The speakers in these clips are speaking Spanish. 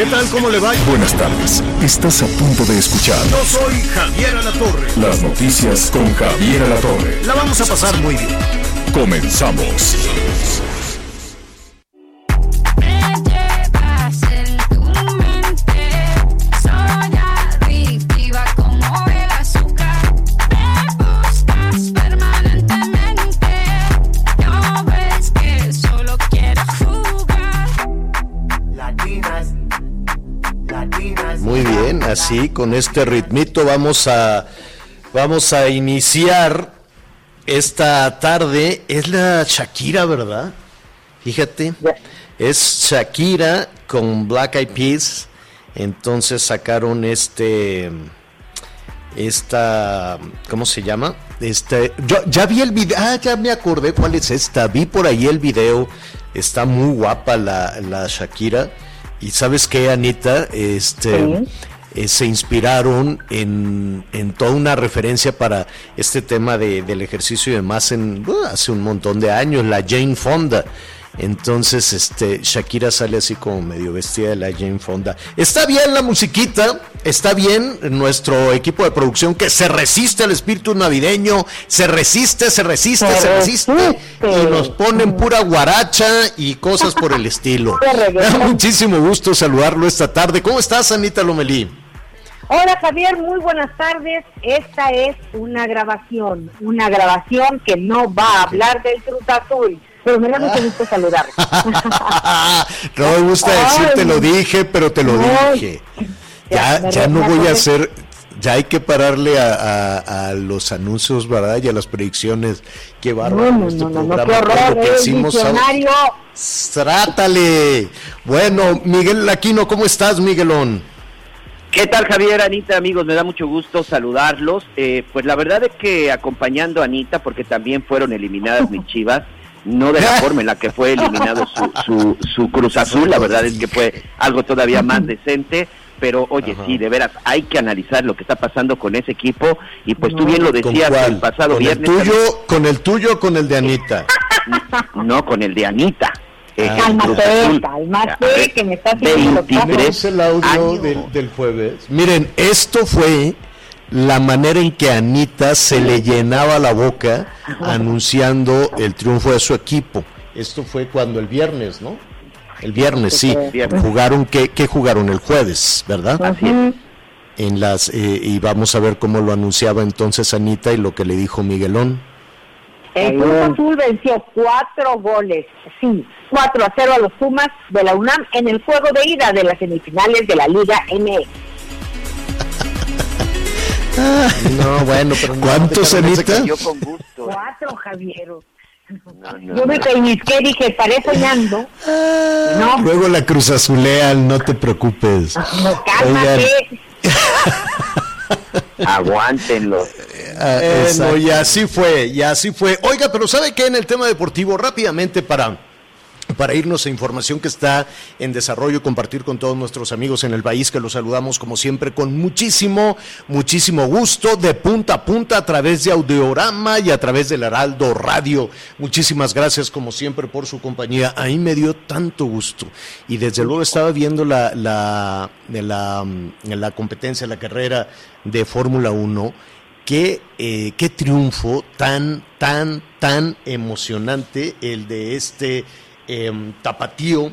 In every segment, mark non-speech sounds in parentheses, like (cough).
¿Qué tal? ¿Cómo le va? Buenas tardes. Estás a punto de escuchar Yo soy Javier Alatorre. las noticias con Javier Alatorre. La vamos a pasar muy bien. Comenzamos. Así con este ritmito vamos a vamos a iniciar esta tarde. Es la Shakira, ¿verdad? Fíjate, es Shakira con Black Eyed Peas. Entonces sacaron este esta ¿cómo se llama? Este yo ya vi el video, ah, ya me acordé cuál es esta. Vi por ahí el video. Está muy guapa la, la Shakira. Y sabes qué, Anita, este eh, se inspiraron en, en toda una referencia para este tema de- del ejercicio y demás en, uh, hace un montón de años, la Jane Fonda. Entonces, este, Shakira sale así como medio vestida de la Jane Fonda. Está bien la musiquita, está bien nuestro equipo de producción que se resiste al espíritu navideño, se resiste, se resiste, se resiste, y nos ponen pura guaracha y cosas por el estilo. (laughs) Me (laughs) da muchísimo gusto saludarlo esta tarde. ¿Cómo estás, Anita Lomelí? Hola Javier, muy buenas tardes. Esta es una grabación, una grabación que no va a hablar del Cruz Azul, pero me da mucho gusto saludar. (laughs) no me gusta decir te lo dije, pero te lo Ay. dije. Ya, Ya, no voy a hacer, ya hay que pararle a, a- a los anuncios, ¿verdad? Y a las predicciones. Qué bárbaro No, no, este no, no, no, programa, qué horror, que eh. Trátale. Bueno, Miguel Aquino, ¿cómo estás, Miguelón? ¿Qué tal Javier, Anita, amigos? Me da mucho gusto saludarlos. Eh, pues la verdad es que acompañando a Anita, porque también fueron eliminadas mis (laughs) chivas, no de la (laughs) forma en la que fue eliminado su, su, su Cruz Azul, la verdad es que fue algo todavía más decente. Pero oye, Ajá. sí, de veras, hay que analizar lo que está pasando con ese equipo. Y pues tú bien lo ¿Con decías el pasado ¿Con viernes. el tuyo, con el tuyo o con el de Anita? (laughs) No, con el de Anita. Ah. Cálmate, cálmate, que me estás haciendo 23 ¿Tenemos el audio del jueves? Miren, esto fue la manera en que a Anita se le llenaba la boca anunciando el triunfo de su equipo. Esto fue cuando el viernes, ¿no? El viernes, sí. Jugaron, ¿qué, qué jugaron? El jueves, ¿verdad? Así es. En las, eh, y vamos a ver cómo lo anunciaba entonces Anita y lo que le dijo Miguelón. El Cruz Azul venció cuatro goles, sí, 4 a 0 a los Pumas de la UNAM en el juego de ida de las semifinales de la Liga MX. No, bueno, pero ¿Cuántos? Yo con gusto. Cuatro, Javier. No, no, Yo me no. pellizqué, dije, estaré soñando. No, Luego la Cruz Azulean, no te preocupes. no, cálmate. (laughs) Aguántenlo. Ah, Bueno, y así fue, y así fue. Oiga, pero ¿sabe qué? En el tema deportivo, rápidamente para, para irnos a información que está en desarrollo y compartir con todos nuestros amigos en el país, que los saludamos como siempre con muchísimo, muchísimo gusto, de punta a punta, a través de Audiorama y a través del Heraldo Radio. Muchísimas gracias, como siempre, por su compañía. Ahí me dio tanto gusto. Y desde luego estaba viendo la, la, mm, la competencia, la carrera de Fórmula 1 qué, eh, qué triunfo tan, tan, tan emocionante el de este em, tapatío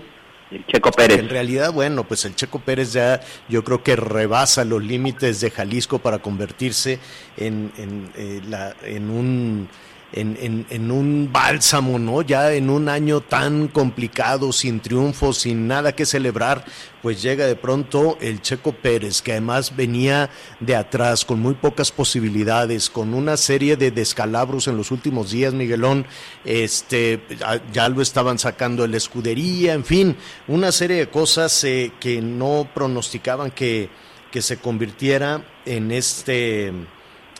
El Checo Pérez. En realidad, bueno, pues el Checo Pérez ya yo creo que rebasa los límites de Jalisco para convertirse en, en, eh, la, en un en, en, en, un bálsamo, ¿no? Ya en un año tan complicado, sin triunfo, sin nada que celebrar, pues llega de pronto el Checo Pérez, que además venía de atrás, con muy pocas posibilidades, con una serie de descalabros en los últimos días, Miguelón, este, ya lo estaban sacando en la escudería, en fin, una serie de cosas eh, que no pronosticaban que, que se convirtiera en este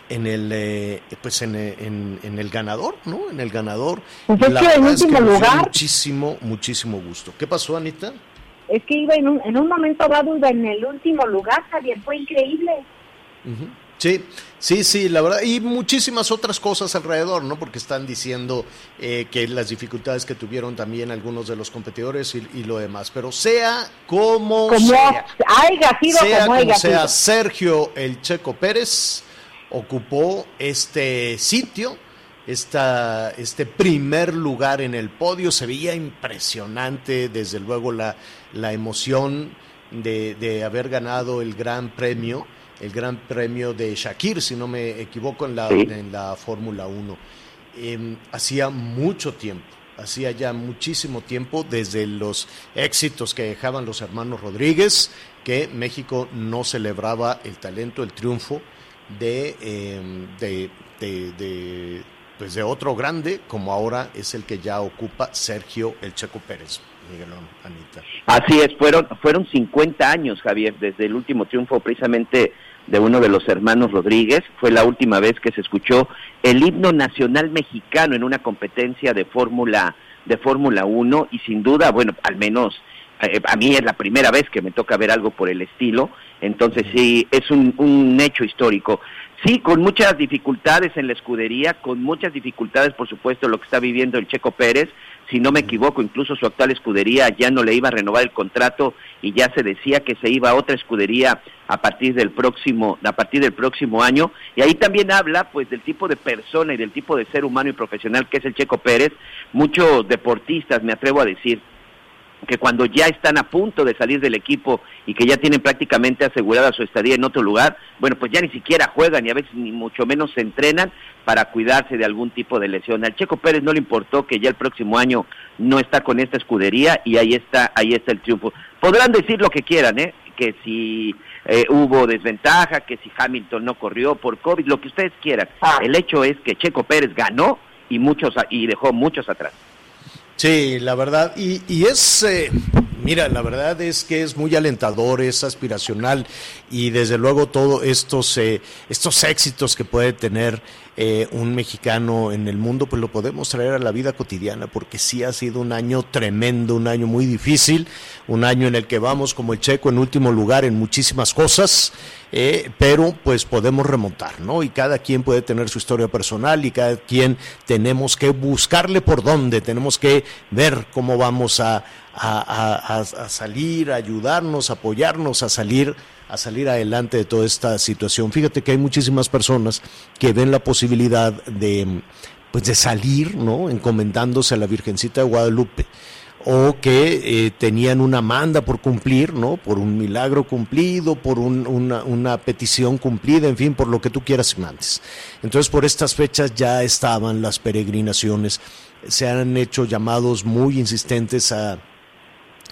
en el eh, pues en, en, en, el ganador, ¿no? En el ganador. Pues es la que en es dio lugar. muchísimo, muchísimo gusto. ¿Qué pasó, Anita? Es que iba en un, en un momento dado iba en el último lugar, Javier, fue increíble. Sí, sí, sí, la verdad, y muchísimas otras cosas alrededor, ¿no? Porque están diciendo eh, que las dificultades que tuvieron también algunos de los competidores y, y lo demás, pero sea como, Como sea, haya sido sea como haya sea. Sergio el Checo Pérez ocupó este sitio, esta, este primer lugar en el podio. Se veía impresionante, desde luego, la, la emoción de, de haber ganado el gran premio, el gran premio de Shakir, si no me equivoco, en la, Sí. en la Fórmula 1. Eh, hacía mucho tiempo, hacía ya muchísimo tiempo desde los éxitos que dejaban los hermanos Rodríguez, que México no celebraba el talento, el triunfo de, eh, de, de- de, pues de otro grande, como ahora es el que ya ocupa Sergio El Checo Pérez. Miguelón, Anita. Así es, fueron, fueron 50 años, Javier, desde el último triunfo precisamente de uno de los hermanos Rodríguez. Fue la última vez que se escuchó el himno nacional mexicano en una competencia de Fórmula de Fórmula 1 y sin duda, bueno, al menos a mí es la primera vez que me toca ver algo por el estilo, entonces sí, es un, un hecho histórico. Sí, con muchas dificultades en la escudería, con muchas dificultades, por supuesto, lo que está viviendo el Checo Pérez. Si no me equivoco, incluso su actual escudería ya no le iba a renovar el contrato y ya se decía que se iba a otra escudería a partir del próximo, a partir del próximo año. Y ahí también habla, pues, del tipo de persona y del tipo de ser humano y profesional que es el Checo Pérez. Muchos deportistas, me atrevo a decir, que cuando ya están a punto de salir del equipo y que ya tienen prácticamente asegurada su estadía en otro lugar, bueno, pues ya ni siquiera juegan y a veces ni mucho menos se entrenan para cuidarse de algún tipo de lesión. Al Checo Pérez no le importó que ya el próximo año no está con esta escudería y ahí está, ahí está el triunfo. Podrán decir lo que quieran, ¿eh? Que si eh, hubo desventaja, que si Hamilton no corrió por COVID, lo que ustedes quieran. Ah. El hecho es que Checo Pérez ganó y muchos y dejó muchos atrás. Sí, la verdad, y, y es, eh, mira, la verdad es que es muy alentador, es aspiracional y desde luego todos estos, eh, estos éxitos que puede tener eh, un mexicano en el mundo, pues lo podemos traer a la vida cotidiana, porque sí ha sido un año tremendo, un año muy difícil, un año en el que vamos como el checo en último lugar en muchísimas cosas, eh, pero pues podemos remontar, ¿no? Y cada quien puede tener su historia personal y cada quien tenemos que buscarle por dónde, tenemos que ver cómo vamos a, a, a- a- a salir, a ayudarnos, apoyarnos a salir a salir adelante de toda esta situación. Fíjate que hay muchísimas personas que ven la posibilidad de pues de salir, ¿no? encomendándose a la Virgencita de Guadalupe o que eh, tenían una manda por cumplir, ¿no? Por un milagro cumplido, por un- una, una petición cumplida, en fin, por lo que tú quieras y mandes. Entonces, por estas fechas ya estaban las peregrinaciones, se han hecho llamados muy insistentes a,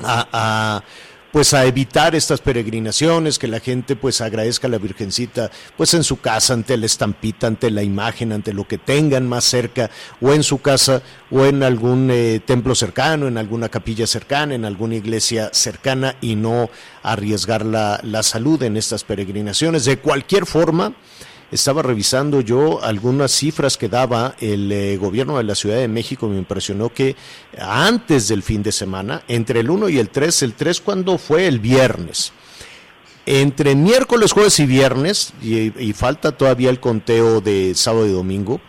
a, a, pues a evitar estas peregrinaciones, que la gente pues agradezca a la Virgencita pues en su casa, ante la estampita, ante la imagen, ante lo que tengan más cerca, o en su casa, o en algún eh, templo cercano, en alguna capilla cercana, en alguna iglesia cercana, y no arriesgar la, la salud en estas peregrinaciones. De cualquier forma, estaba revisando yo algunas cifras que daba el eh, gobierno de la Ciudad de México. Me impresionó que antes del fin de semana, entre el 1 y el 3, el 3 cuando fue el viernes, entre miércoles, jueves y viernes, y, y falta todavía el conteo de sábado y domingo,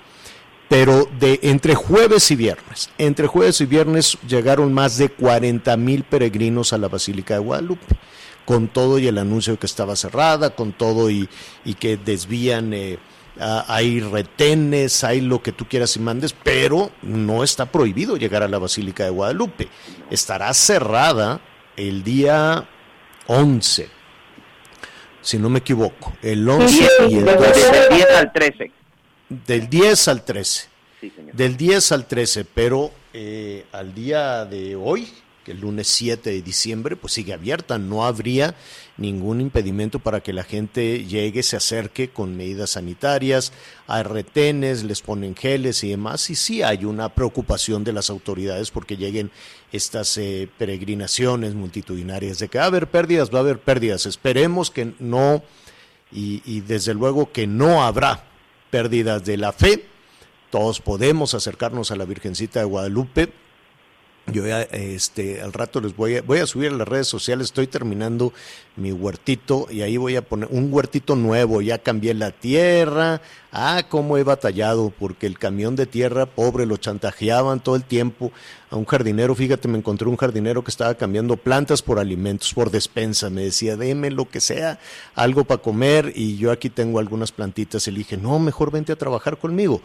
pero de entre jueves y viernes, entre jueves y viernes llegaron más de 40 mil peregrinos a la Basílica de Guadalupe, con todo y el anuncio de que estaba cerrada, con todo y, y que desvían, eh, a- hay retenes, hay lo que tú quieras y mandes, pero no está prohibido llegar a la Basílica de Guadalupe. Estará cerrada el día 11, si no me equivoco, el 11 sí, y el desde 12. Del 10 al 13. Del 10 al 13. Sí, señor. Del 10 al 13, pero eh, al día de hoy, que el lunes 7 de diciembre, pues sigue abierta. No habría ningún impedimento para que la gente llegue, se acerque con medidas sanitarias, hay retenes, les ponen geles y demás. Y sí hay una preocupación de las autoridades porque lleguen estas eh, peregrinaciones multitudinarias. De que va a haber pérdidas, va a haber pérdidas. Esperemos que no, y, y desde luego que no habrá pérdidas de la fe todos podemos acercarnos a la Virgencita de Guadalupe. Yo ya, este, al rato les voy a, voy a subir a las redes sociales, estoy terminando mi huertito y ahí voy a poner un huertito nuevo, ya cambié la tierra, ah, cómo he batallado, porque el camión de tierra, pobre, lo chantajeaban todo el tiempo a un jardinero, fíjate, me encontré un jardinero que estaba cambiando plantas por alimentos, por despensa, me decía, deme lo que sea, algo para comer, y yo aquí tengo algunas plantitas, y dije, no, mejor vente a trabajar conmigo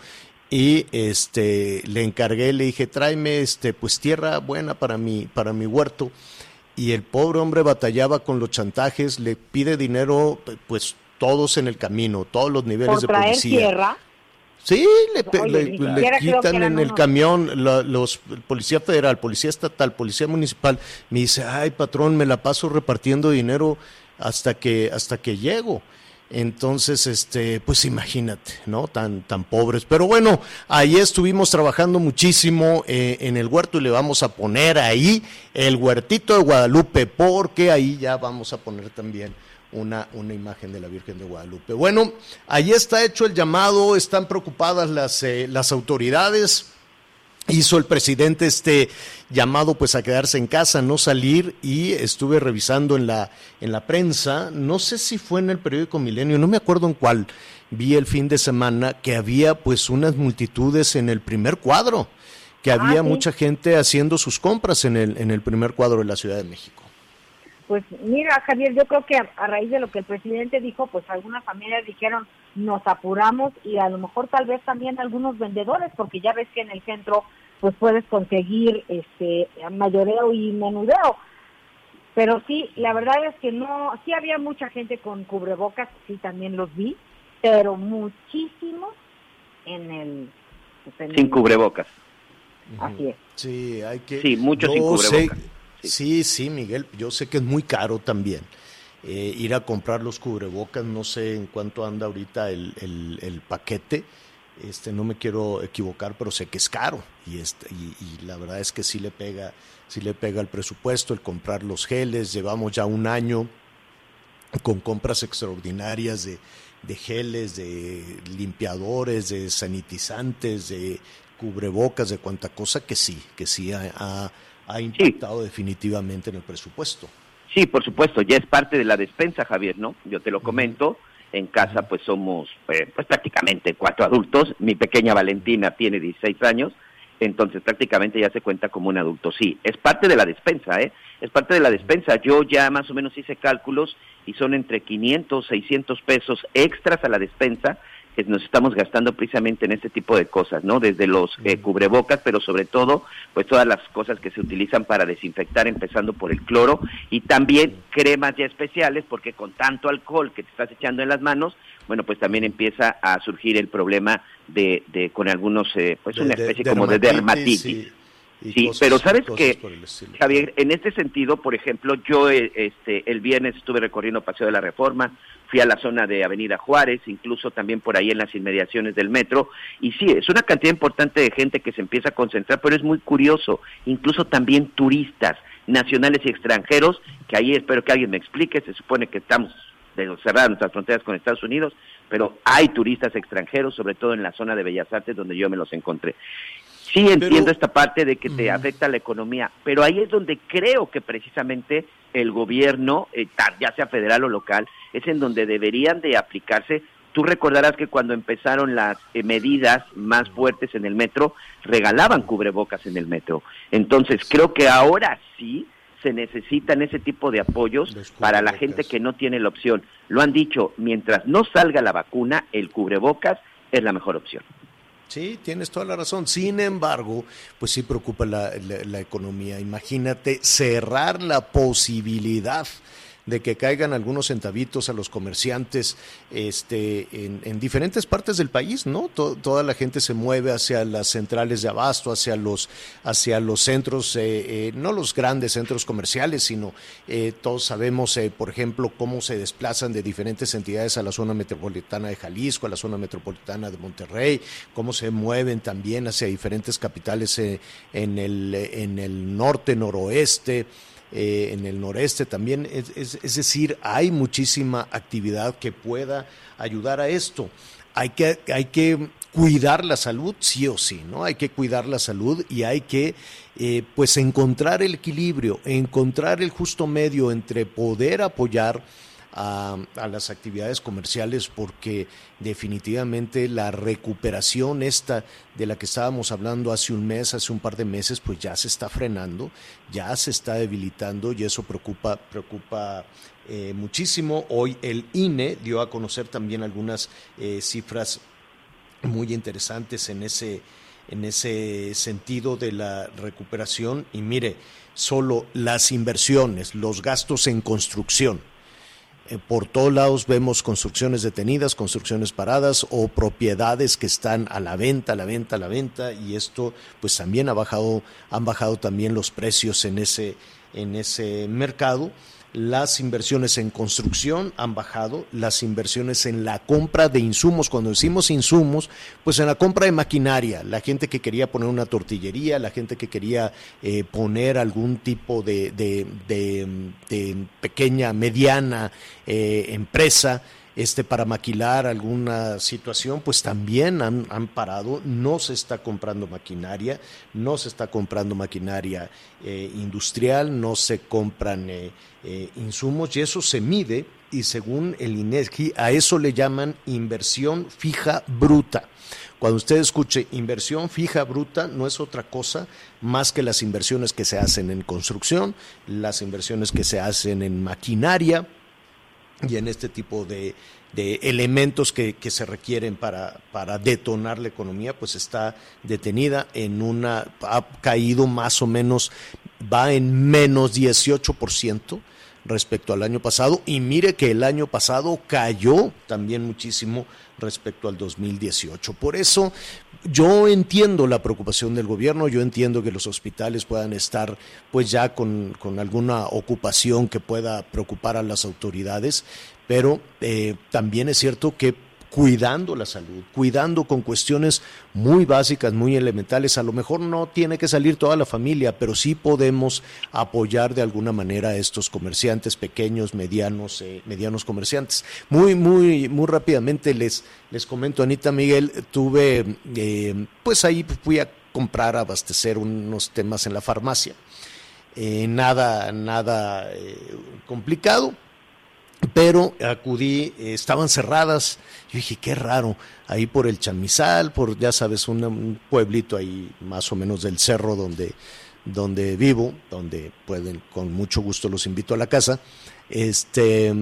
y este le encargué, le dije, tráeme este pues tierra buena para mi, para mi huerto. Y el pobre hombre batallaba con los chantajes, le pide dinero, pues todos en el camino, todos los niveles Por de traer policía. tierra. Sí, le, Oye, quitan en el unos- camión la- los policía federal, policía estatal, policía municipal. Me dice, ay patrón, me la paso repartiendo dinero hasta que hasta que llego. Entonces, este, pues imagínate, ¿no? Tan, tan pobres. Pero bueno, ahí estuvimos trabajando muchísimo eh, en el huerto y le vamos a poner ahí el huertito de Guadalupe, porque ahí ya vamos a poner también una, una imagen de la Virgen de Guadalupe. Bueno, ahí está hecho el llamado, están preocupadas las, eh, las autoridades. Hizo el presidente este llamado pues a quedarse en casa, no salir y estuve revisando en la en la prensa, no sé si fue en el periódico Milenio, no me acuerdo en cuál, vi el fin de semana que había pues unas multitudes en el primer cuadro, que había sí. mucha gente haciendo sus compras en el en el primer cuadro de la Ciudad de México. Pues mira, Javier, yo creo que a, a raíz de lo que el presidente dijo, pues algunas familias dijeron, nos apuramos y a lo mejor tal vez también algunos vendedores, porque ya ves que en el centro pues puedes conseguir este mayoreo y menudeo. Pero sí, la verdad es que no, sí había mucha gente con cubrebocas, sí también los vi, pero muchísimos en el... pues, en Sin el- cubrebocas. Así es. Sí, hay que. Sí, muchos sin sé- cubrebocas. Sí. sí, Miguel. Yo sé que es muy caro también eh, ir a comprar los cubrebocas. No sé en cuánto anda ahorita el, el- el paquete. Este, no me quiero equivocar, pero sé que es caro y, este, y, y la verdad es que sí le pega, sí le pega el presupuesto el comprar los geles. Llevamos ya un año con compras extraordinarias de, de geles, de limpiadores, de sanitizantes, de cubrebocas, de cuanta cosa que sí, que sí ha, ha- ha impactado definitivamente en el presupuesto. Sí, por supuesto, ya es parte de la despensa, Javier, ¿no? Yo te lo comento. En casa, pues somos, eh, pues prácticamente cuatro adultos. Mi pequeña Valentina tiene 16 años, entonces prácticamente ya se cuenta como un adulto. Sí, es parte de la despensa, ¿eh? Es parte de la despensa. Yo ya más o menos hice cálculos y son entre 500, 600 pesos extras a la despensa que nos estamos gastando precisamente en este tipo de cosas, ¿no? Desde los eh, cubrebocas, pero sobre todo, pues todas las cosas que se utilizan para desinfectar, empezando por el cloro, y también cremas ya especiales, porque con tanto alcohol que te estás echando en las manos, bueno, pues también empieza a surgir el problema de, de con algunos, eh, pues De- una de- especie como de dermatitis. y Sí, cosas- pero sabes que. Javier, en este sentido, por ejemplo, yo eh, este, el viernes estuve recorriendo Paseo de la Reforma, fui a la zona de Avenida Juárez, incluso también por ahí en las inmediaciones del metro, y sí, es una cantidad importante de gente que se empieza a concentrar, pero es muy curioso, incluso también turistas nacionales y extranjeros, que ahí espero que alguien me explique, se supone que estamos cerrar nuestras fronteras con Estados Unidos, pero hay turistas extranjeros, sobre todo en la zona de Bellas Artes, donde yo me los encontré. Sí entiendo esta parte de que te afecta la economía, pero ahí es donde creo que precisamente el gobierno, eh, ya sea federal o local, es en donde deberían de aplicarse. Tú recordarás que cuando empezaron las eh, medidas más fuertes en el metro, regalaban cubrebocas en el metro. Entonces creo que ahora sí se necesitan ese tipo de apoyos para la gente que no tiene la opción. Lo han dicho, mientras no salga la vacuna, el cubrebocas es la mejor opción. Sí, tienes toda la razón. Sin embargo, pues sí preocupa la, la- la economía. Imagínate cerrar la posibilidad de que caigan algunos centavitos a los comerciantes este, en, en diferentes partes del país, ¿no? To- toda la gente se mueve hacia las centrales de abasto, hacia los, hacia los centros, eh, eh, no los grandes centros comerciales, sino eh, todos sabemos, por ejemplo, cómo se desplazan de diferentes entidades a la zona metropolitana de Jalisco, a la zona metropolitana de Monterrey, cómo se mueven también hacia diferentes capitales en, el, en el norte, noroeste eh, en el noreste también. Es, es- decir, hay muchísima actividad que pueda ayudar a esto. Hay que, hay que cuidar la salud, sí o sí, ¿no? Hay que cuidar la salud y hay que, eh, pues, encontrar el equilibrio, encontrar el justo medio entre poder apoyar a, las actividades comerciales porque definitivamente la recuperación esta de la que estábamos hablando hace un mes, hace un par de meses, pues ya se está frenando, ya se está debilitando y eso preocupa, preocupa eh, muchísimo. Hoy el INE dio a conocer también algunas eh, cifras muy interesantes en ese, en ese sentido de la recuperación. Y mire, solo las inversiones, los gastos en construcción, por todos lados vemos construcciones detenidas, construcciones paradas o propiedades que están a la venta, a la venta, a la venta y esto pues también ha bajado, han bajado también los precios en ese, en ese mercado. Las inversiones en construcción han bajado, las inversiones en la compra de insumos, cuando decimos insumos, pues en la compra de maquinaria, la gente que quería poner una tortillería, la gente que quería eh, poner algún tipo de, de- de- de pequeña, mediana eh, empresa, este, para maquilar alguna situación, pues también han, han parado, no se está comprando maquinaria, no se está comprando maquinaria eh, industrial, no se compran eh, eh, insumos y eso se mide y según el INEGI a eso le llaman inversión fija bruta. Cuando usted escuche inversión fija bruta, no es otra cosa más que las inversiones que se hacen en construcción, las inversiones que se hacen en maquinaria, y en este tipo de, de elementos que, que se requieren para, para detonar la economía, pues está detenida en una, ha caído más o menos, va en menos 18% respecto al año pasado y mire que el año pasado cayó también muchísimo respecto al 2018. Por eso yo entiendo la preocupación del gobierno, yo entiendo que los hospitales puedan estar pues ya con, con alguna ocupación que pueda preocupar a las autoridades, pero eh, también es cierto que cuidando la salud, cuidando con cuestiones muy básicas, muy elementales. A lo mejor no tiene que salir toda la familia, pero sí podemos apoyar de alguna manera a estos comerciantes pequeños, medianos, eh, medianos comerciantes. Muy, muy, muy rápidamente les, les comento, Anita Miguel, tuve, eh, pues ahí fui a comprar, a abastecer unos temas en la farmacia. Eh, nada, nada eh, complicado, pero acudí, eh, estaban cerradas. Yo dije, qué raro, ahí por el Chamizal, por, ya sabes, un pueblito ahí más o menos del cerro donde, donde vivo, donde pueden, con mucho gusto los invito a la casa. Este,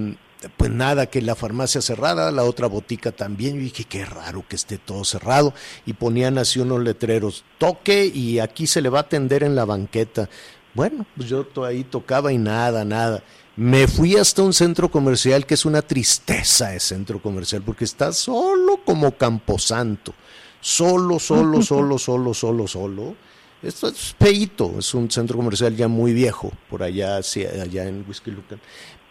pues nada, que la farmacia cerrada, la otra botica también. Yo dije, qué raro que esté todo cerrado. Y ponían así unos letreros, toque y aquí se le va a atender en la banqueta. Bueno, pues yo ahí tocaba y nada, nada. Me fui hasta un centro comercial que es una tristeza de centro comercial porque está solo como Camposanto. Solo, solo, (laughs) solo, solo, solo, solo. Esto es feíto, es un centro comercial ya muy viejo, por allá, allá en Whisky Lucan.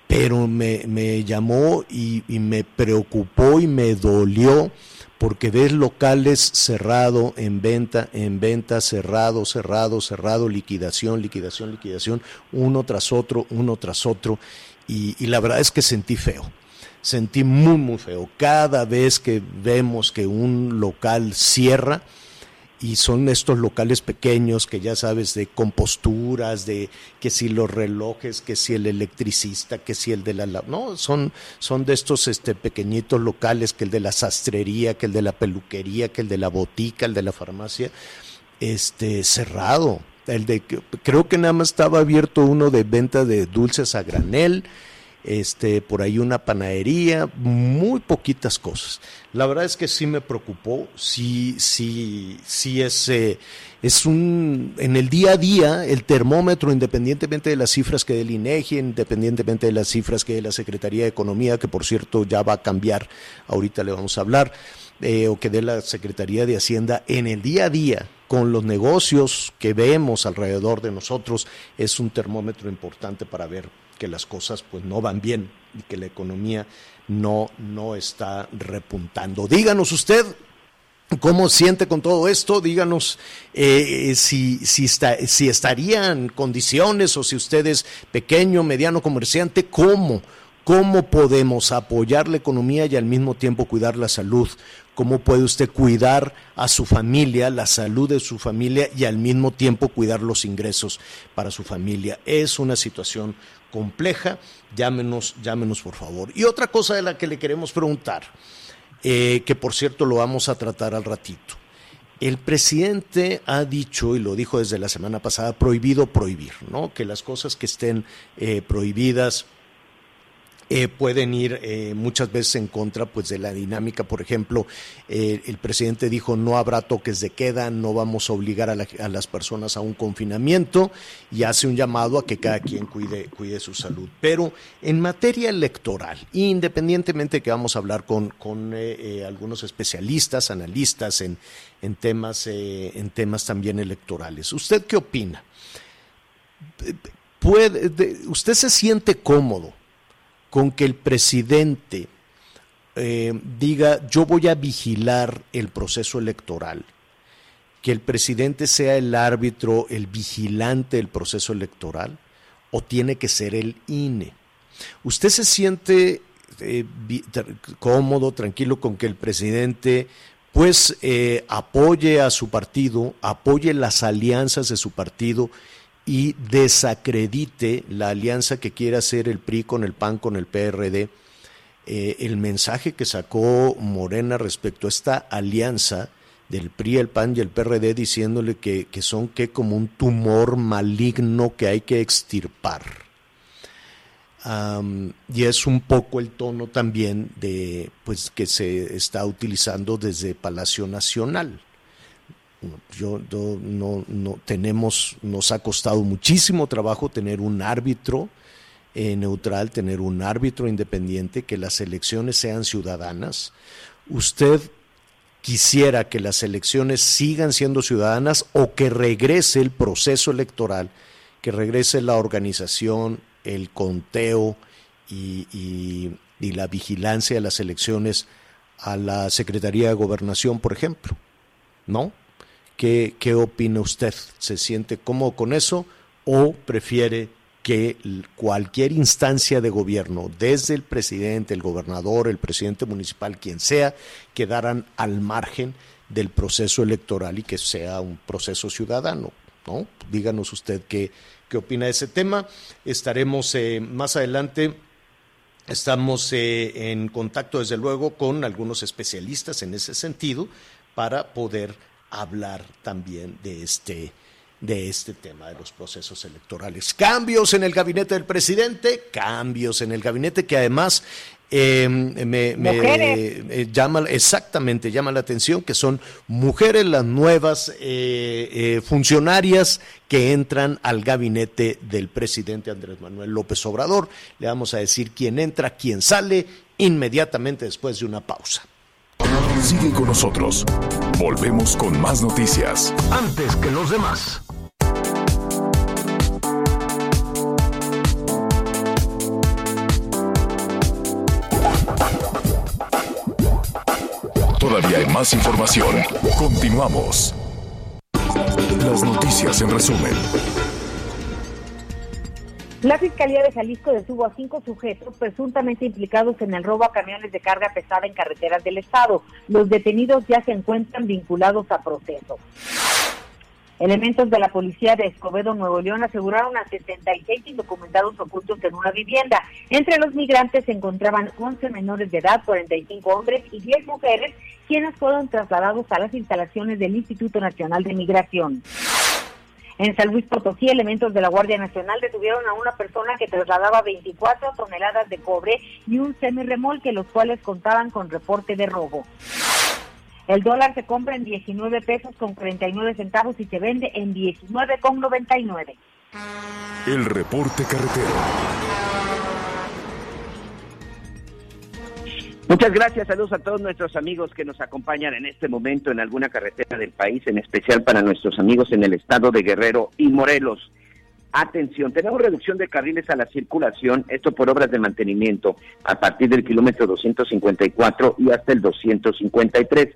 Pero me, me llamó y, y me preocupó y me dolió porque ves locales cerrado, en venta, en venta, cerrado, cerrado, cerrado, liquidación, liquidación, liquidación, uno tras otro, uno tras otro. Y, la verdad es que sentí feo, sentí muy, muy feo. Cada vez que vemos que un local cierra, y son estos locales pequeños que ya sabes de composturas, de que si los relojes, que si el electricista, que si el de la no, son son de estos este pequeñitos locales, que el de la sastrería, que el de la peluquería, que el de la botica, el de la farmacia, este cerrado. El de creo que nada más estaba abierto uno de venta de dulces a granel este, por ahí una panadería, muy poquitas cosas. La verdad es que sí me preocupó, sí, sí, sí es, eh, es un, en el día a día, el termómetro, independientemente de las cifras que del INEGI, independientemente de las cifras que de la Secretaría de Economía, que por cierto ya va a cambiar, ahorita le vamos a hablar, eh, o que de la Secretaría de Hacienda, en el día a día, con los negocios que vemos alrededor de nosotros, es un termómetro importante para ver que las cosas pues no van bien y que la economía no, no está repuntando. Díganos usted, ¿Cómo siente con todo esto? Díganos eh, si, si, está, si estaría en condiciones o si usted es pequeño, mediano comerciante, ¿cómo? ¿Cómo podemos apoyar la economía y al mismo tiempo cuidar la salud? ¿Cómo puede usted cuidar a su familia, la salud de su familia y al mismo tiempo cuidar los ingresos para su familia? Es una situación compleja. Llámenos, llámenos por favor. Y otra cosa de la que le queremos preguntar eh, que por cierto lo vamos a tratar al ratito. El presidente ha dicho, y lo dijo desde la semana pasada, prohibido prohibir, ¿no? Que las cosas que estén eh, prohibidas eh, pueden ir eh, muchas veces en contra pues de la dinámica. Por ejemplo, eh, el presidente dijo no habrá toques de queda, no vamos a obligar a, la- a las personas a un confinamiento y hace un llamado a que cada quien cuide, cuide su salud. Pero en materia electoral, independientemente que vamos a hablar con, con algunos especialistas, analistas en, en temas, en temas también electorales, ¿usted qué opina? Puede, de- ¿Usted se siente cómodo con que el presidente eh, diga yo voy a vigilar el proceso electoral, que el presidente sea el árbitro, el vigilante del proceso electoral, o tiene que ser el INE. ¿Usted se siente eh, cómodo, tranquilo con que el presidente pues eh, apoye a su partido, apoye las alianzas de su partido y desacredite la alianza que quiere hacer el PRI con el PAN, con el PRD? eh, el mensaje que sacó Morena respecto a esta alianza del PRI, el PAN y el PRD diciéndole que, que son que como un tumor maligno que hay que extirpar. Y es un poco el tono también de pues que se está utilizando desde Palacio Nacional. Yo, yo no, no tenemos, nos ha costado muchísimo trabajo tener un árbitro eh, neutral, tener un árbitro independiente, que las elecciones sean ciudadanas. ¿Usted quisiera que las elecciones sigan siendo ciudadanas o que regrese el proceso electoral, que regrese la organización, el conteo y, y- y la vigilancia de las elecciones a la Secretaría de Gobernación, por ejemplo? ¿No? ¿Qué, qué opina usted? ¿Se siente cómodo con eso o prefiere que cualquier instancia de gobierno, desde el presidente, el gobernador, el presidente municipal, quien sea, quedaran al margen del proceso electoral y que sea un proceso ciudadano? ¿no? Díganos usted qué, qué opina de ese tema. Estaremos eh, más adelante Estamos eh, en contacto, desde luego, con algunos especialistas en ese sentido para poder hablar también de este, de este tema de los procesos electorales. Cambios en el gabinete del presidente, cambios en el gabinete que además eh, me, me, eh, llama exactamente llama la atención que son mujeres las nuevas eh, eh, funcionarias que entran al gabinete del presidente Andrés Manuel López Obrador. Le vamos a decir quién entra, quién sale inmediatamente después de una pausa. Sigue con nosotros. Volvemos con más noticias. Antes que los demás. Todavía hay más información. Continuamos. Las noticias en resumen. La Fiscalía de Jalisco detuvo a cinco sujetos presuntamente implicados en el robo a camiones de carga pesada en carreteras del Estado. Los detenidos ya se encuentran vinculados a proceso. Elementos de la policía de Escobedo, Nuevo León, aseguraron a 76 indocumentados ocultos en una vivienda. Entre los migrantes se encontraban 11 menores de edad, 45 hombres y 10 mujeres, quienes fueron trasladados a las instalaciones del Instituto Nacional de Migración. En San Luis Potosí, elementos de la Guardia Nacional detuvieron a una persona que trasladaba 24 toneladas de cobre y un semirremolque, los cuales contaban con reporte de robo. El dólar se compra en 19 pesos con 49 centavos y se vende en 19 con 99. El reporte carretero. Muchas gracias, saludos a todos nuestros amigos que nos acompañan en este momento en alguna carretera del país, en especial para nuestros amigos en el estado de Guerrero y Morelos. Atención, tenemos reducción de carriles a la circulación, esto por obras de mantenimiento, a partir del kilómetro 254 y hasta el 253.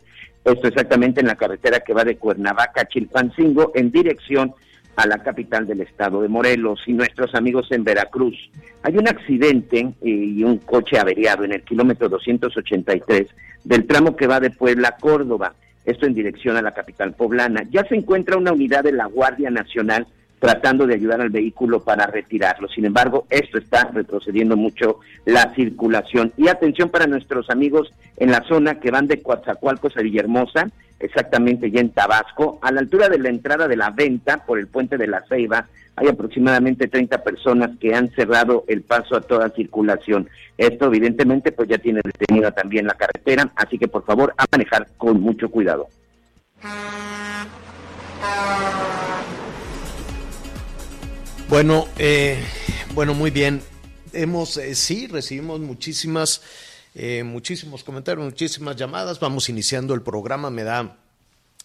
Esto exactamente en la carretera que va de Cuernavaca a Chilpancingo en dirección la capital del estado de Morelos y nuestros amigos en Veracruz. Hay un accidente eh, y un coche averiado en el kilómetro 283 del tramo que va de Puebla a Córdoba, esto en dirección a la capital poblana. Ya se encuentra una unidad de la Guardia Nacional tratando de ayudar al vehículo para retirarlo. Sin embargo, esto está retrocediendo mucho la circulación. Y atención para nuestros amigos en la zona que van de Coatzacoalcos a Villahermosa, exactamente ya en Tabasco, a la altura de la entrada de la venta por el puente de la Ceiba, hay aproximadamente 30 personas que han cerrado el paso a toda circulación. Esto evidentemente pues ya tiene detenida también la carretera, así que por favor a manejar con mucho cuidado. Bueno, eh, bueno, muy bien. Hemos, eh, sí, recibimos muchísimas, eh, muchísimos comentarios, muchísimas llamadas. Vamos iniciando el programa. Me da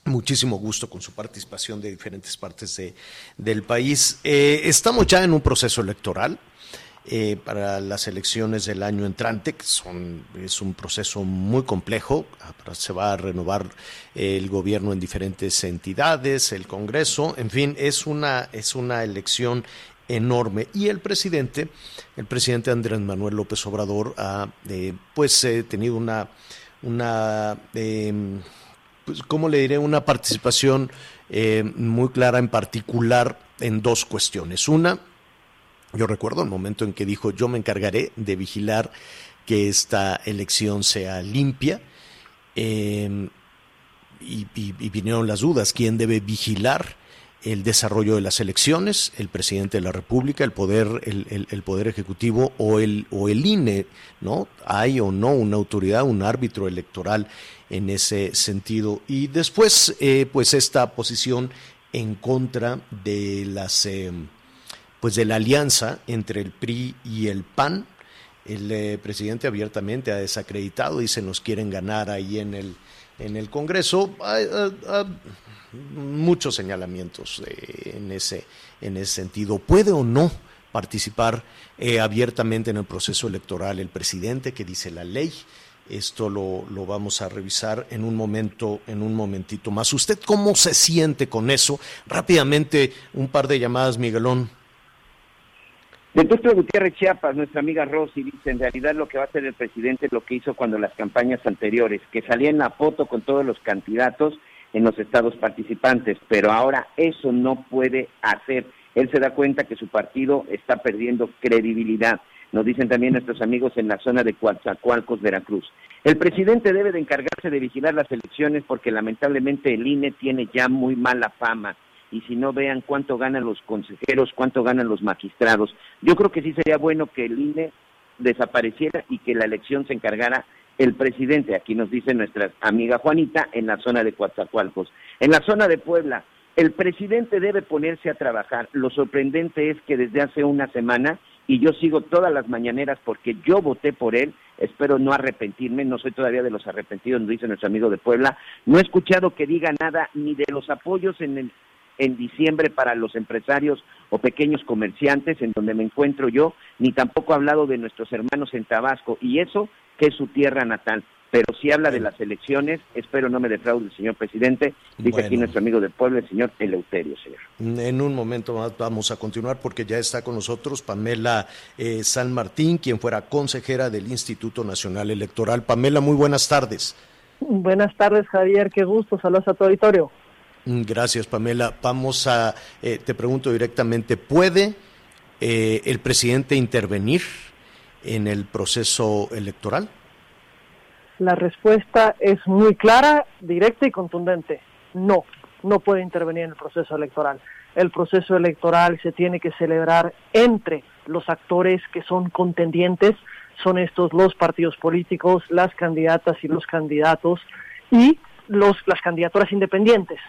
muchísimo gusto con su participación de diferentes partes de, del país. Eh, estamos ya en un proceso electoral. Eh, para las elecciones del año entrante, que son, es un proceso muy complejo. Se va a renovar el gobierno en diferentes entidades, el Congreso, en fin, es una, es una elección enorme. Y el presidente, el presidente Andrés Manuel López Obrador, ha eh, pues eh, tenido una, una eh, pues, ¿cómo le diré? Una participación eh, muy clara en particular en dos cuestiones. Una, yo recuerdo el momento en que dijo, yo me encargaré de vigilar que esta elección sea limpia. Eh, y, vinieron las dudas, ¿quién debe vigilar el desarrollo de las elecciones? ¿El presidente de la República, el poder, el, el- poder ejecutivo o el, o el INE? ¿No? ¿Hay o no una autoridad, un árbitro electoral en ese sentido? Y después, eh, pues esta posición en contra de las eh, pues de la alianza entre el PRI y el PAN. El eh, presidente abiertamente ha desacreditado, dice nos quieren ganar ahí en el, en el Congreso. Hay, ah, ah, muchos señalamientos eh, en, ese, en ese sentido. ¿Puede o no participar eh, abiertamente en el proceso electoral el presidente que dice la ley? Esto lo, lo vamos a revisar en un momento, en un momentito más. ¿Usted cómo se siente con eso? Rápidamente, un par de llamadas, Miguelón. De Tuxtla Gutiérrez Chiapas, nuestra amiga Rosy dice, en realidad lo que va a hacer el presidente es lo que hizo cuando las campañas anteriores, que salía en la foto con todos los candidatos en los estados participantes, pero ahora eso no puede hacer. Él se da cuenta que su partido está perdiendo credibilidad. Nos dicen también nuestros amigos en la zona de Coatzacoalcos, Veracruz. El presidente debe de encargarse de vigilar las elecciones porque lamentablemente el INE tiene ya muy mala fama y si no vean cuánto ganan los consejeros, cuánto ganan los magistrados. Yo creo que sí sería bueno que el INE desapareciera y que la elección se encargara el presidente. Aquí nos dice nuestra amiga Juanita en la zona de Coatzacoalcos. En la zona de Puebla, el presidente debe ponerse a trabajar. Lo sorprendente es que desde hace una semana, y yo sigo todas las mañaneras porque yo voté por él, espero no arrepentirme, no soy todavía de los arrepentidos, nos dice nuestro amigo de Puebla, no he escuchado que diga nada ni de los apoyos en el en diciembre para los empresarios o pequeños comerciantes en donde me encuentro yo, ni tampoco ha hablado de nuestros hermanos en Tabasco, y eso que es su tierra natal. Pero si habla de las elecciones, espero no me defraude el señor presidente, dice aquí nuestro amigo del pueblo, el señor Eleuterio, señor. En un momento más vamos a continuar porque ya está con nosotros Pamela eh, San Martín, quien fuera consejera del Instituto Nacional Electoral. Pamela, muy buenas tardes. Buenas tardes, Javier. Qué gusto. Saludos a tu auditorio. Mm, Gracias, Pamela. Vamos a, eh, te pregunto directamente, ¿puede eh, el presidente intervenir en el proceso electoral? La respuesta es muy clara, directa y contundente. No. no puede intervenir en el proceso electoral. El proceso electoral se tiene que celebrar entre los actores que son contendientes, son estos los partidos políticos, las candidatas y los candidatos y los, las candidaturas independientes,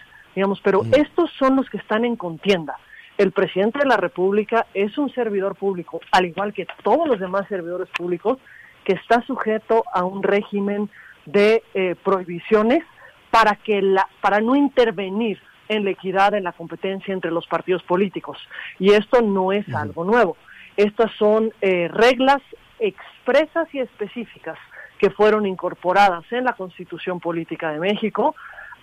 pero estos son los que están en contienda. El presidente de la República es un servidor público, al igual que todos los demás servidores públicos, que está sujeto a un régimen de eh, prohibiciones para que la, para no intervenir en la equidad, en la competencia entre los partidos políticos. Y esto no es algo nuevo. Estas son eh, reglas expresas y específicas que fueron incorporadas en la Constitución Política de México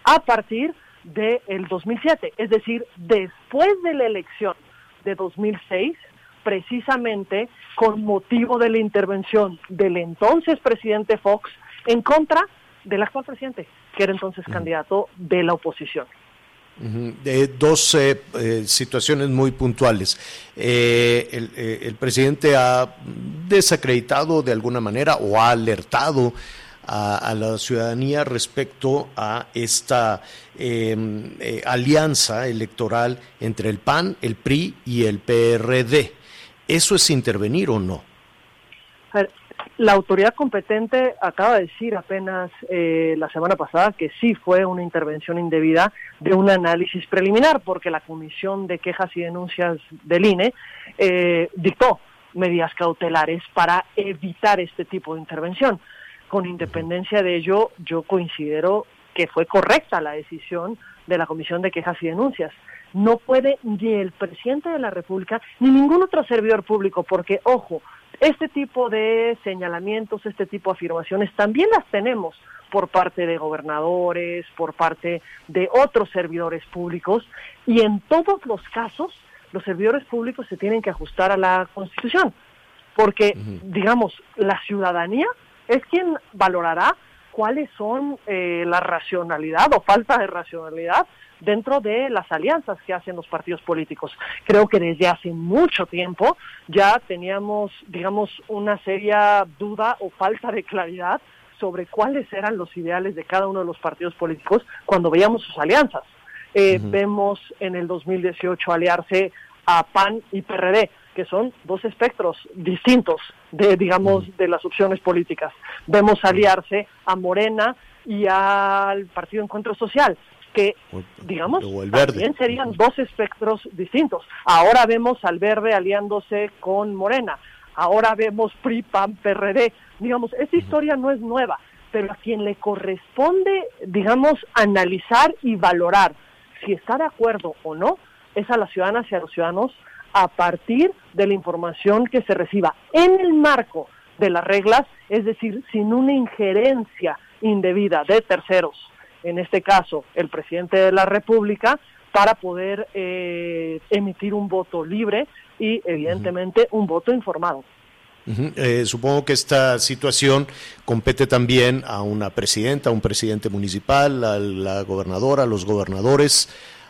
a partir del 2007, es decir, después de la elección de 2006, precisamente con motivo de la intervención del entonces presidente Fox en contra del actual presidente, que era entonces candidato de la oposición. De dos eh, eh, situaciones muy puntuales. Eh, el, el, presidente ha desacreditado de alguna manera o ha alertado a, la ciudadanía respecto a esta eh, alianza electoral entre el PAN, el PRI y el PRD. ¿Eso es intervenir o no? La autoridad competente acaba de decir apenas eh, la semana pasada que sí fue una intervención indebida de un análisis preliminar, porque la Comisión de Quejas y Denuncias del INE eh, dictó medidas cautelares para evitar este tipo de intervención. Con independencia de ello, yo considero que fue correcta la decisión de la Comisión de Quejas y Denuncias. No puede ni el presidente de la República ni ningún otro servidor público, porque, ojo, este tipo de señalamientos, este tipo de afirmaciones también las tenemos por parte de gobernadores, por parte de otros servidores públicos, y en todos los casos los servidores públicos se tienen que ajustar a la Constitución, porque, uh -huh. digamos, la ciudadanía es quien valorará cuáles son eh, la racionalidad o falta de racionalidad dentro de las alianzas que hacen los partidos políticos. Creo que desde hace mucho tiempo ya teníamos, digamos, una seria duda o falta de claridad sobre cuáles eran los ideales de cada uno de los partidos políticos cuando veíamos sus alianzas. Eh, uh -huh. Vemos en el 2018 aliarse a PAN y PRD, que son dos espectros distintos de, digamos, -huh. de las opciones políticas. Vemos aliarse a Morena y al Partido Encuentro Social, que, digamos, también serían dos espectros distintos. Ahora vemos al verde aliándose con Morena, ahora vemos PRI, PAN, PRD. Digamos, esa historia no es nueva, pero a quien le corresponde, digamos, analizar y valorar si está de acuerdo o no, es a las ciudadanas y a los ciudadanos a partir de la información que se reciba en el marco de las reglas, es decir, sin una injerencia indebida de terceros en este caso el presidente de la República, para poder eh, emitir un voto libre y evidentemente uh -huh. un voto informado. Uh -huh. eh, supongo que esta situación compete también a una presidenta, a un presidente municipal, a la gobernadora, a los gobernadores,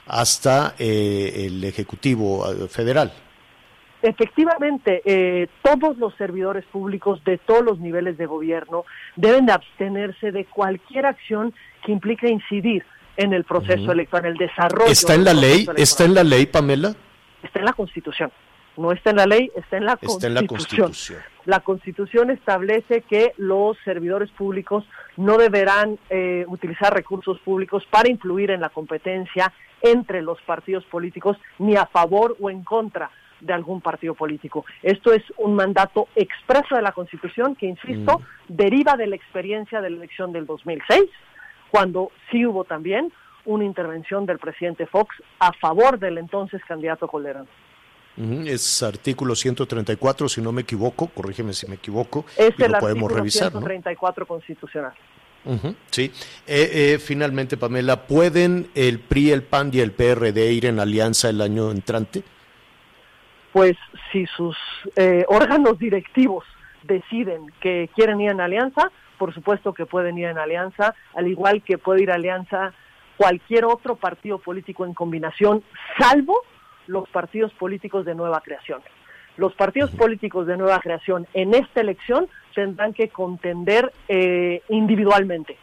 hasta eh, el Ejecutivo eh, Federal. Efectivamente, eh, todos los servidores públicos de todos los niveles de gobierno deben de abstenerse de cualquier acción que implique incidir en el proceso uh -huh. electoral, en el desarrollo. ¿Está en la ley? ¿Está en la ley, Pamela? Está en la Constitución. No está en la ley, está en la, está Constitución. En la Constitución. La Constitución establece que los servidores públicos no deberán eh, utilizar recursos públicos para influir en la competencia entre los partidos políticos, ni a favor o en contra de algún partido político. Esto es un mandato expreso de la Constitución que, insisto, mm. deriva de la experiencia de la elección del 2006, cuando sí hubo también una intervención del presidente Fox a favor del entonces candidato Calderón. Es artículo 134, si no me equivoco, corrígeme si me equivoco, es y el lo podemos artículo revisar. 134 ¿no? constitucional. Uh -huh, sí. Eh, eh, finalmente, Pamela, ¿pueden el PRI, el PAN y el PRD ir en alianza el año entrante? Pues si sus eh, órganos directivos deciden que quieren ir en alianza, por supuesto que pueden ir en alianza, al igual que puede ir alianza cualquier otro partido político en combinación, salvo los partidos políticos de nueva creación. Los partidos políticos de nueva creación en esta elección tendrán que contender eh, individualmente,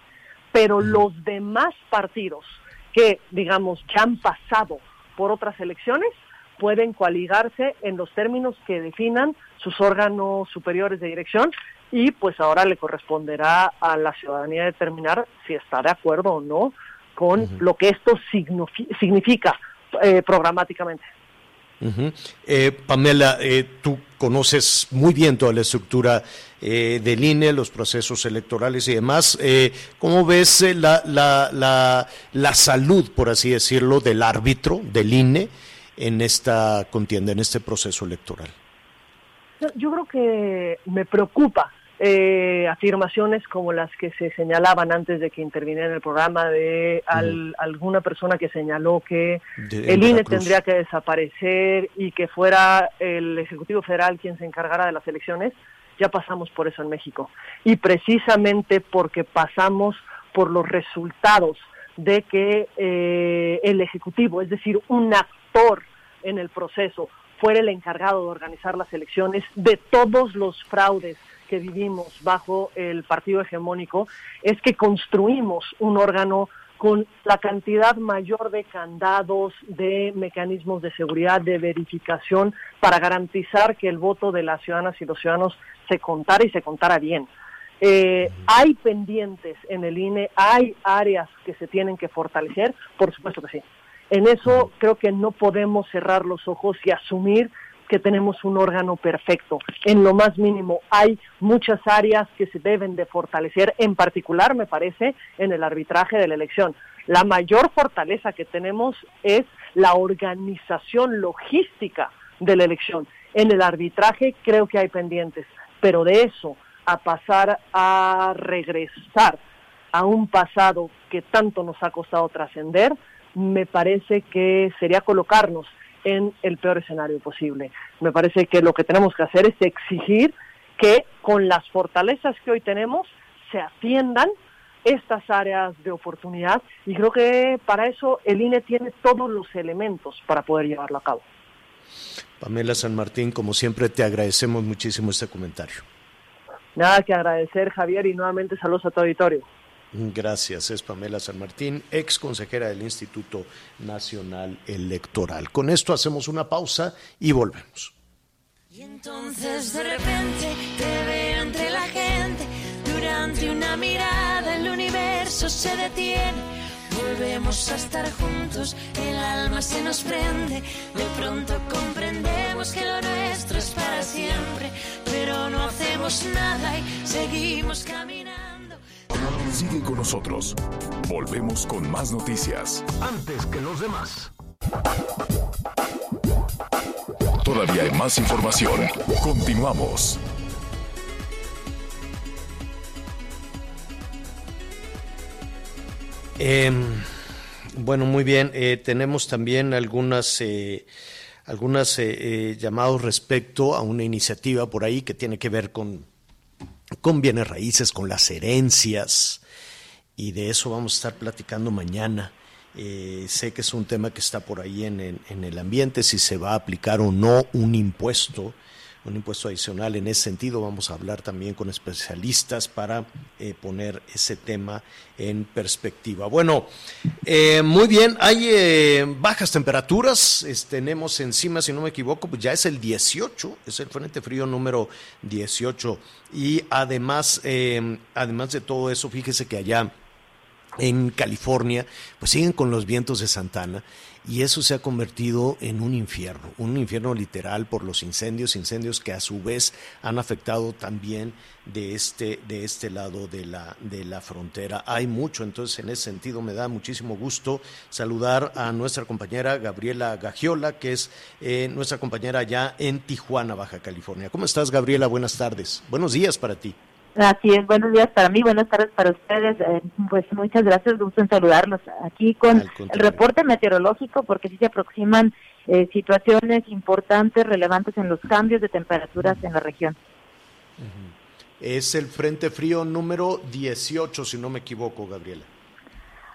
pero los demás partidos que, digamos, ya han pasado por otras elecciones, pueden coaligarse en los términos que definan sus órganos superiores de dirección y pues ahora le corresponderá a la ciudadanía determinar si está de acuerdo o no con lo que esto signifi- significa eh, programáticamente. Eh, Pamela, eh, tú conoces muy bien toda la estructura eh, del INE, los procesos electorales y demás. Eh, ¿Cómo ves eh, la, la, la, la salud, por así decirlo, del árbitro, del INE, en esta contienda, en este proceso electoral? Yo creo que me preocupa eh, afirmaciones como las que se señalaban antes de que interviniera en el programa de al- alguna persona que señaló que De- el INE tendría que desaparecer y que fuera el Ejecutivo Federal quien se encargara de las elecciones. Ya pasamos por eso en México. Y precisamente porque pasamos por los resultados de que eh, el Ejecutivo, es decir, un actor en el proceso, fuera el encargado de organizar las elecciones, de todos los fraudes que vivimos bajo el partido hegemónico, es que construimos un órgano con la cantidad mayor de candados, de mecanismos de seguridad, de verificación, para garantizar que el voto de las ciudadanas y los ciudadanos se contara y se contara bien. Eh, hay pendientes en el INE, hay áreas que se tienen que fortalecer, por supuesto que sí. En eso creo que no podemos cerrar los ojos y asumir que tenemos un órgano perfecto. En lo más mínimo hay muchas áreas que se deben de fortalecer, en particular me parece en el arbitraje de la elección. La mayor fortaleza que tenemos es la organización logística de la elección. En el arbitraje creo que hay pendientes, pero de eso a pasar a regresar a un pasado que tanto nos ha costado trascender, me parece que sería colocarnos en el peor escenario posible. Me parece que lo que tenemos que hacer es exigir que con las fortalezas que hoy tenemos se atiendan estas áreas de oportunidad y creo que para eso el INE tiene todos los elementos para poder llevarlo a cabo. Pamela San Martín, como siempre, te agradecemos muchísimo este comentario. Nada que agradecer, Javier, y nuevamente saludos a tu auditorio. Gracias, es Pamela San Martín, ex consejera del Instituto Nacional Electoral. Con esto hacemos una pausa y volvemos. Y entonces de repente te veo entre la gente. Durante una mirada el universo se detiene. Volvemos a estar juntos, el alma se nos prende. De pronto comprendemos que lo nuestro es para siempre. Pero no hacemos nada y seguimos caminando. Sigue con nosotros. Volvemos con más noticias. Antes que los demás. Todavía hay más información. Continuamos. Eh, bueno, muy bien. eh, tenemos también algunas, eh, algunas eh, eh, llamados respecto a una iniciativa por ahí que tiene que ver con, con bienes raíces, con las herencias, y de eso vamos a estar platicando mañana. Eh, sé que es un tema que está por ahí en, en- en el ambiente, si se va a aplicar o no un impuesto, un impuesto adicional en ese sentido. Vamos a hablar también con especialistas para eh, poner ese tema en perspectiva. Bueno, eh, muy bien, hay eh, bajas temperaturas, tenemos encima, si no me equivoco, pues ya es el 18, es el Frente Frío número 18. Y además, eh, además de todo eso, fíjese que allá en California, pues siguen con los vientos de Santana y eso se ha convertido en un infierno, un infierno literal por los incendios, incendios que a su vez han afectado también de este, de este lado de la, de la frontera. Hay mucho, entonces en ese sentido me da muchísimo gusto saludar a nuestra compañera Gabriela Gagiola, que es eh, nuestra compañera allá en Tijuana, Baja California. ¿Cómo estás, Gabriela? Buenas tardes. Buenos días para ti. Así es, buenos días para mí, buenas tardes para ustedes. Eh, pues muchas gracias, gusto en saludarlos aquí con el reporte meteorológico porque sí se aproximan eh, situaciones importantes, relevantes en los cambios de temperaturas en la región. Es el Frente Frío número 18, si no me equivoco, Gabriela.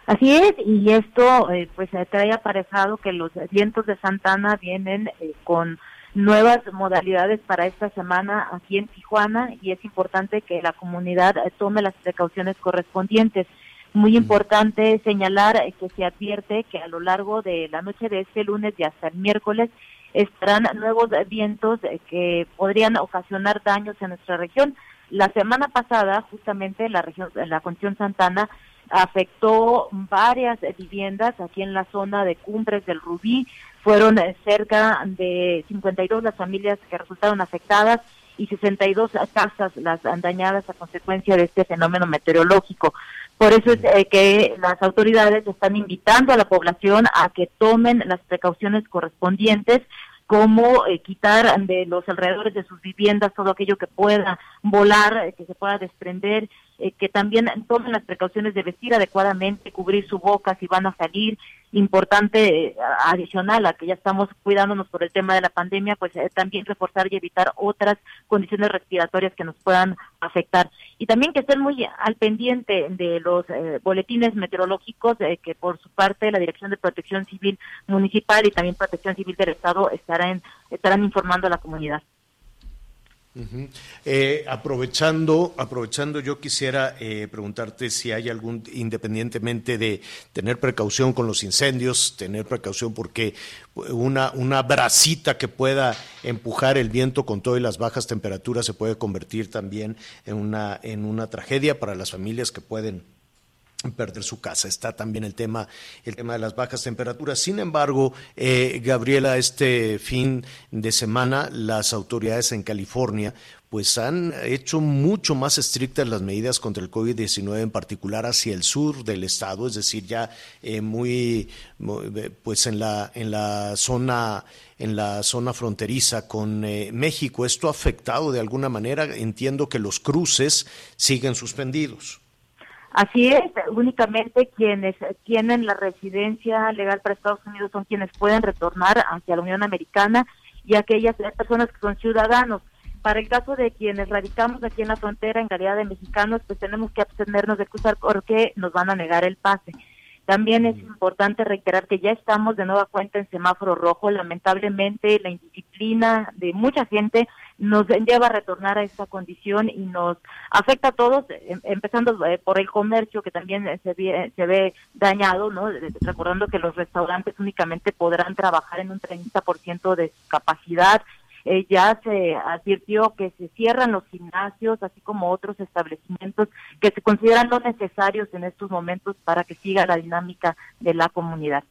Así es, y esto eh, pues eh, trae aparejado que los vientos de Santana vienen eh, con nuevas modalidades para esta semana aquí en Tijuana y es importante que la comunidad tome las precauciones correspondientes. Muy importante señalar que se advierte que a lo largo de la noche de este lunes y hasta el miércoles estarán nuevos vientos que podrían ocasionar daños en nuestra región. La semana pasada, justamente la región, la condición Santana afectó varias viviendas aquí en la zona de Cumbres del Rubí. Fueron cerca de 52 las familias que resultaron afectadas y 62 casas las dañadas a consecuencia de este fenómeno meteorológico. Por eso es eh, que las autoridades están invitando a la población a que tomen las precauciones correspondientes como eh, quitar de los alrededores de sus viviendas todo aquello que pueda volar, eh, que se pueda desprender, eh, que también tomen las precauciones de vestir adecuadamente, cubrir su boca si van a salir. Importante adicional a que ya estamos cuidándonos por el tema de la pandemia, pues también reforzar y evitar otras condiciones respiratorias que nos puedan afectar. Y también que estén muy al pendiente de los boletines meteorológicos que por su parte la Dirección de Protección Civil Municipal y también Protección Civil del Estado estarán, estarán informando a la comunidad. Eh, aprovechando, aprovechando, yo quisiera eh, preguntarte si hay algún, independientemente de tener precaución con los incendios, tener precaución porque una, una bracita que pueda empujar el viento con todas las bajas temperaturas se puede convertir también en una, en una tragedia para las familias que pueden perder su casa. Está también el tema, el tema de las bajas temperaturas. Sin embargo, eh, Gabriela, este fin de semana las autoridades en California pues han hecho mucho más estrictas las medidas contra el COVID-19, en particular hacia el sur del estado, es decir, ya eh, muy, pues en la en la zona en la zona fronteriza con eh, México. Esto ha afectado de alguna manera. Entiendo que los cruces siguen suspendidos. Así es, únicamente quienes tienen la residencia legal para Estados Unidos son quienes pueden retornar hacia la Unión Americana y aquellas personas que son ciudadanos. Para el caso de quienes radicamos aquí en la frontera en calidad de mexicanos, pues tenemos que abstenernos de cruzar porque nos van a negar el pase. También es importante reiterar que ya estamos de nueva cuenta en semáforo rojo. Lamentablemente, la indisciplina de mucha gente nos lleva a retornar a esta condición y nos afecta a todos, em, empezando eh, por el comercio que también se ve, se ve dañado, ¿no? Recordando que los restaurantes únicamente podrán trabajar en un 30% de capacidad eh, ya se advirtió que se cierran los gimnasios, así como otros establecimientos que se consideran no necesarios en estos momentos para que siga la dinámica de la comunidad.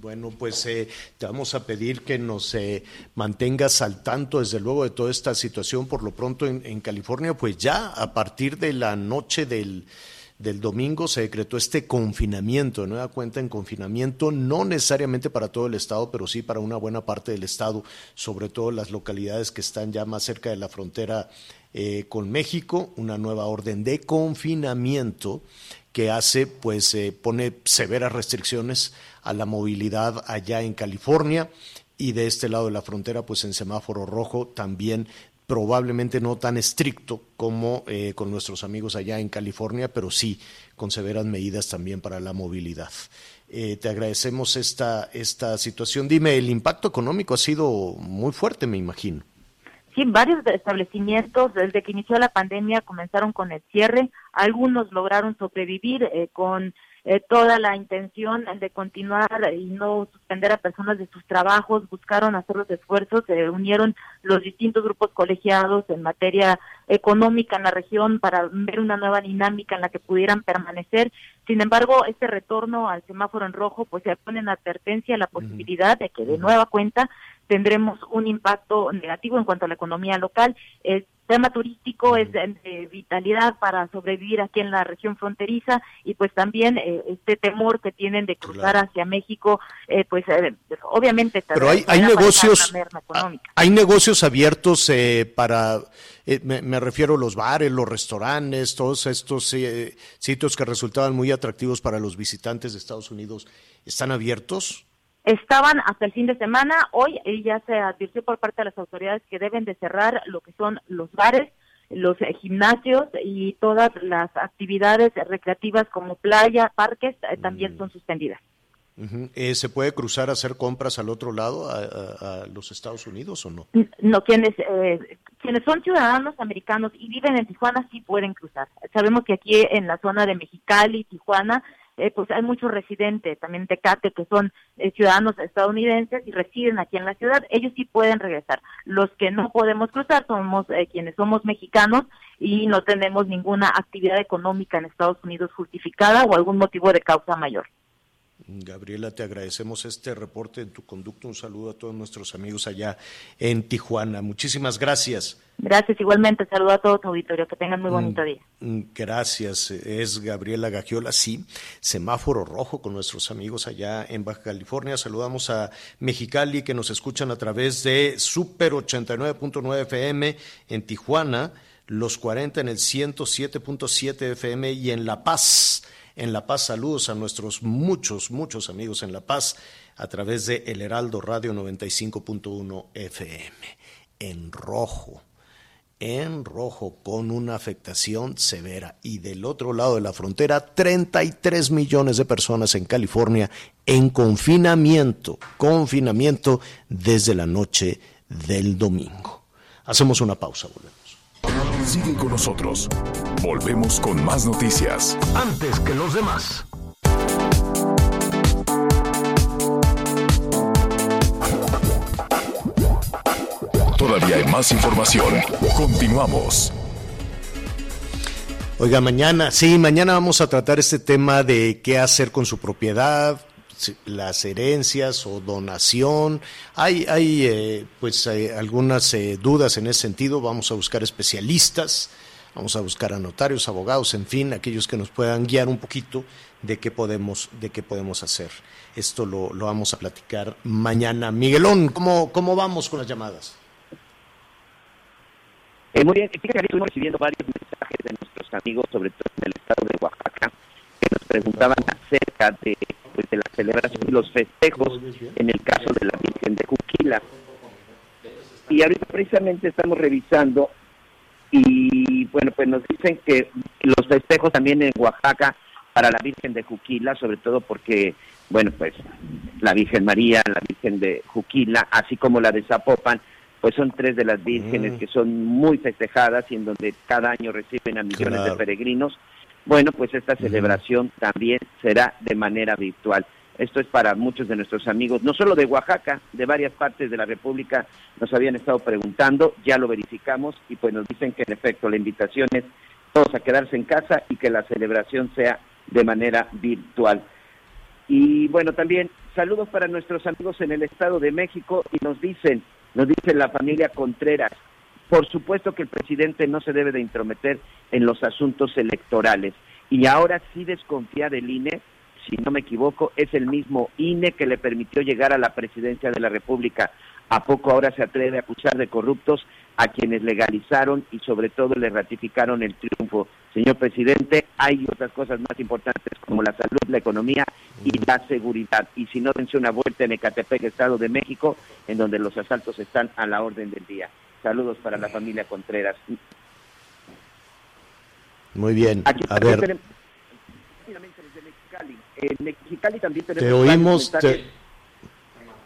Bueno, pues eh, te vamos a pedir que nos eh, mantengas al tanto, desde luego, de toda esta situación. Por lo pronto en California, pues ya a partir de la noche del del domingo se decretó este confinamiento, de nueva cuenta en confinamiento, no necesariamente para todo el estado, pero sí para una buena parte del estado, sobre todo las localidades que están ya más cerca de la frontera eh, con México, una nueva orden de confinamiento que hace, pues, eh, pone severas restricciones a la movilidad allá en California y de este lado de la frontera, pues en semáforo rojo también probablemente no tan estricto como eh, con nuestros amigos allá en California, pero sí con severas medidas también para la movilidad. Eh, te agradecemos esta, esta situación. Dime, el impacto económico ha sido muy fuerte, me imagino. Sí, varios establecimientos desde que inició la pandemia comenzaron con el cierre. Algunos lograron sobrevivir eh, con eh, toda la intención de continuar y no suspender a personas de sus trabajos, buscaron hacer los esfuerzos, se unieron los distintos grupos colegiados en materia económica en la región para ver una nueva dinámica en la que pudieran permanecer. Sin embargo, este retorno al semáforo en rojo, pues se pone en advertencia la posibilidad de que de nueva cuenta tendremos un impacto negativo en cuanto a la economía local. El tema turístico es de, vitalidad para sobrevivir aquí en la región fronteriza y pues también eh, este temor que tienen de cruzar hacia México, eh, pues eh, obviamente. Pero hay, hay negocios, hay negocios abiertos para, me, me, refiero a los bares, los restaurantes, todos estos sitios que resultaban muy atractivos para los visitantes de Estados Unidos, ¿están abiertos? Estaban hasta el fin de semana. Hoy ya se advirtió por parte de las autoridades que deben de cerrar lo que son los bares, los eh, gimnasios y todas las actividades recreativas como playa, parques, eh, también mm. son suspendidas. Eh, ¿Se puede cruzar a hacer compras al otro lado, a, los Estados Unidos o no? No, quienes, eh, quienes son ciudadanos americanos y viven en Tijuana sí pueden cruzar. Sabemos que aquí en la zona de Mexicali, Tijuana, eh, pues hay muchos residentes, también Tecate, que son ciudadanos estadounidenses y residen aquí en la ciudad. Ellos sí pueden regresar. Los que no podemos cruzar somos quienes somos mexicanos y no tenemos ninguna actividad económica en Estados Unidos justificada o algún motivo de causa mayor. Gabriela, te agradecemos este reporte en tu conducto. Un saludo a todos nuestros amigos allá en Tijuana. Muchísimas gracias. Gracias, igualmente. Saludo a todo tu auditorio. Que tengan muy bonito mm, día. Mm, gracias. Es Gabriela Gagiola. Sí, semáforo rojo con nuestros amigos allá en Baja California. Saludamos a Mexicali que nos escuchan a través de Super 89.9 FM en Tijuana, los 40 en el 107.7 FM y en La Paz en La Paz. Saludos a nuestros muchos, muchos amigos en La Paz a través de El Heraldo Radio 95.1 FM. En rojo, en rojo, con una afectación severa. Y del otro lado de la frontera, 33 millones de personas en California en confinamiento, confinamiento desde la noche del domingo. Hacemos una pausa, volvemos. Sigue con nosotros. Volvemos con más noticias. Antes que los demás. Todavía hay más información. Continuamos. Oiga, mañana, sí, mañana vamos a tratar este tema de qué hacer con su propiedad, las herencias o donación. Hay, hay eh, pues eh, algunas eh, dudas en ese sentido. Vamos a buscar especialistas, vamos a buscar a notarios, abogados, en fin, aquellos que nos puedan guiar un poquito de qué podemos, de qué podemos hacer. Esto lo, lo vamos a platicar mañana. Miguelón, ¿cómo, cómo vamos con las llamadas? muy bien, fíjate estuvimos recibiendo varios mensajes de nuestros amigos, sobre todo en el estado de Oaxaca, preguntaban acerca de pues, de la celebración y los festejos en el caso de la Virgen de Juquila. Y ahorita precisamente estamos revisando y bueno, pues nos dicen que los festejos también en Oaxaca para la Virgen de Juquila, sobre todo porque, bueno, pues la Virgen María, la Virgen de Juquila, así como la de Zapopan, pues son tres de las vírgenes mm. que son muy festejadas y en donde cada año reciben a millones de peregrinos. Bueno, pues esta celebración también será de manera virtual. Esto es para muchos de nuestros amigos, no solo de Oaxaca, de varias partes de la República nos habían estado preguntando, ya lo verificamos y pues nos dicen que en efecto la invitación es todos a quedarse en casa y que la celebración sea de manera virtual. Y bueno, también saludos para nuestros amigos en el Estado de México y nos dicen, nos dice la familia Contreras, por supuesto que el presidente no se debe de intrometer en los asuntos electorales. Y ahora sí desconfía del INE, si no me equivoco, es el mismo INE que le permitió llegar a la presidencia de la República. ¿A poco ahora se atreve a acusar de corruptos a quienes legalizaron y sobre todo le ratificaron el triunfo? Señor presidente, hay otras cosas más importantes como la salud, la economía y la seguridad. Y si no, dense una vuelta en Ecatepec, Estado de México, en donde los asaltos están a la orden del día. Saludos para la familia Contreras. Muy bien. a ver. En Mexicali también tenemos. Te oímos.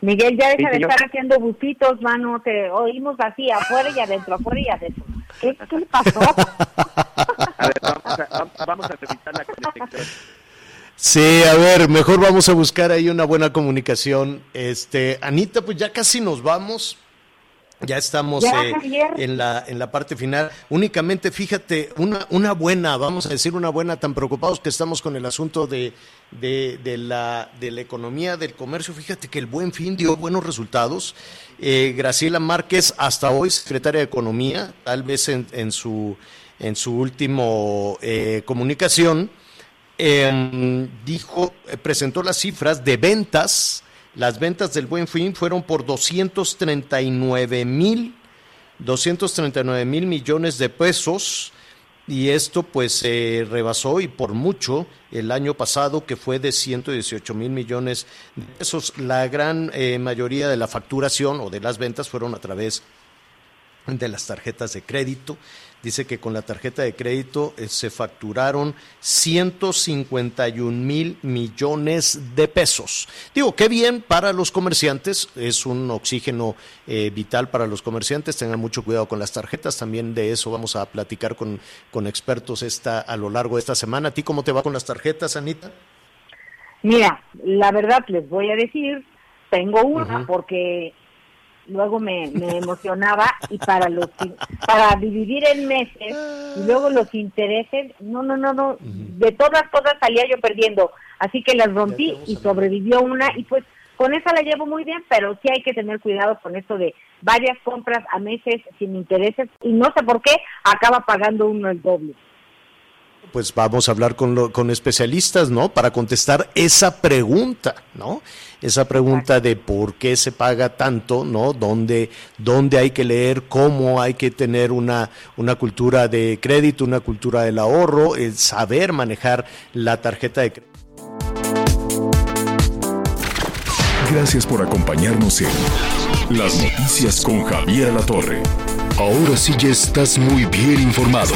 Miguel, ya deja de estar haciendo bustitos, mano. Te oímos así, afuera y adentro, afuera y adentro. ¿Qué, qué pasó? a ver, vamos a, vamos a revisar la conexión. Sí, a ver, mejor vamos a buscar ahí una buena comunicación. Este, Anita, pues ya casi nos vamos. Ya estamos eh, en, la, en la parte final. Únicamente, fíjate, una, una buena, vamos a decir una buena, tan preocupados que estamos con el asunto de, de, la, de la economía, del comercio. Fíjate que el buen fin dio buenos resultados. Eh, Graciela Márquez, hasta hoy secretaria de Economía, tal vez en, en su, en su último eh, comunicación, em, dijo, presentó las cifras de ventas las ventas del Buen Fin fueron por 239 mil 239 mil millones de pesos y esto pues se rebasó y por mucho el año pasado que fue de 118 mil millones de pesos. La gran eh, mayoría de la facturación o de las ventas fueron a través de las tarjetas de crédito. Dice que con la tarjeta de crédito eh, se facturaron 151 mil millones de pesos. Digo, qué bien para los comerciantes, es un oxígeno eh, vital para los comerciantes, tengan mucho cuidado con las tarjetas, también de eso vamos a platicar con, con expertos esta, a lo largo de esta semana. ¿A ti cómo te va con las tarjetas, Anita? Mira, la verdad les voy a decir, tengo una porque luego me, emocionaba y para los para dividir en meses y luego los intereses, no, no, no, no, de todas cosas salía yo perdiendo, así que las rompí y sobrevivió una y pues con esa la llevo muy bien, pero sí hay que tener cuidado con esto de varias compras a meses sin intereses y no sé por qué acaba pagando uno el doble pues vamos a hablar con, con especialistas, ¿no? Para contestar esa pregunta, ¿no? Esa pregunta de por qué se paga tanto, ¿no? ¿Dónde, dónde hay que leer, cómo hay que tener una, una cultura de crédito, una cultura del ahorro, el saber manejar la tarjeta de crédito. Gracias por acompañarnos en Las Noticias con Javier La Torre. Ahora sí ya estás muy bien informado.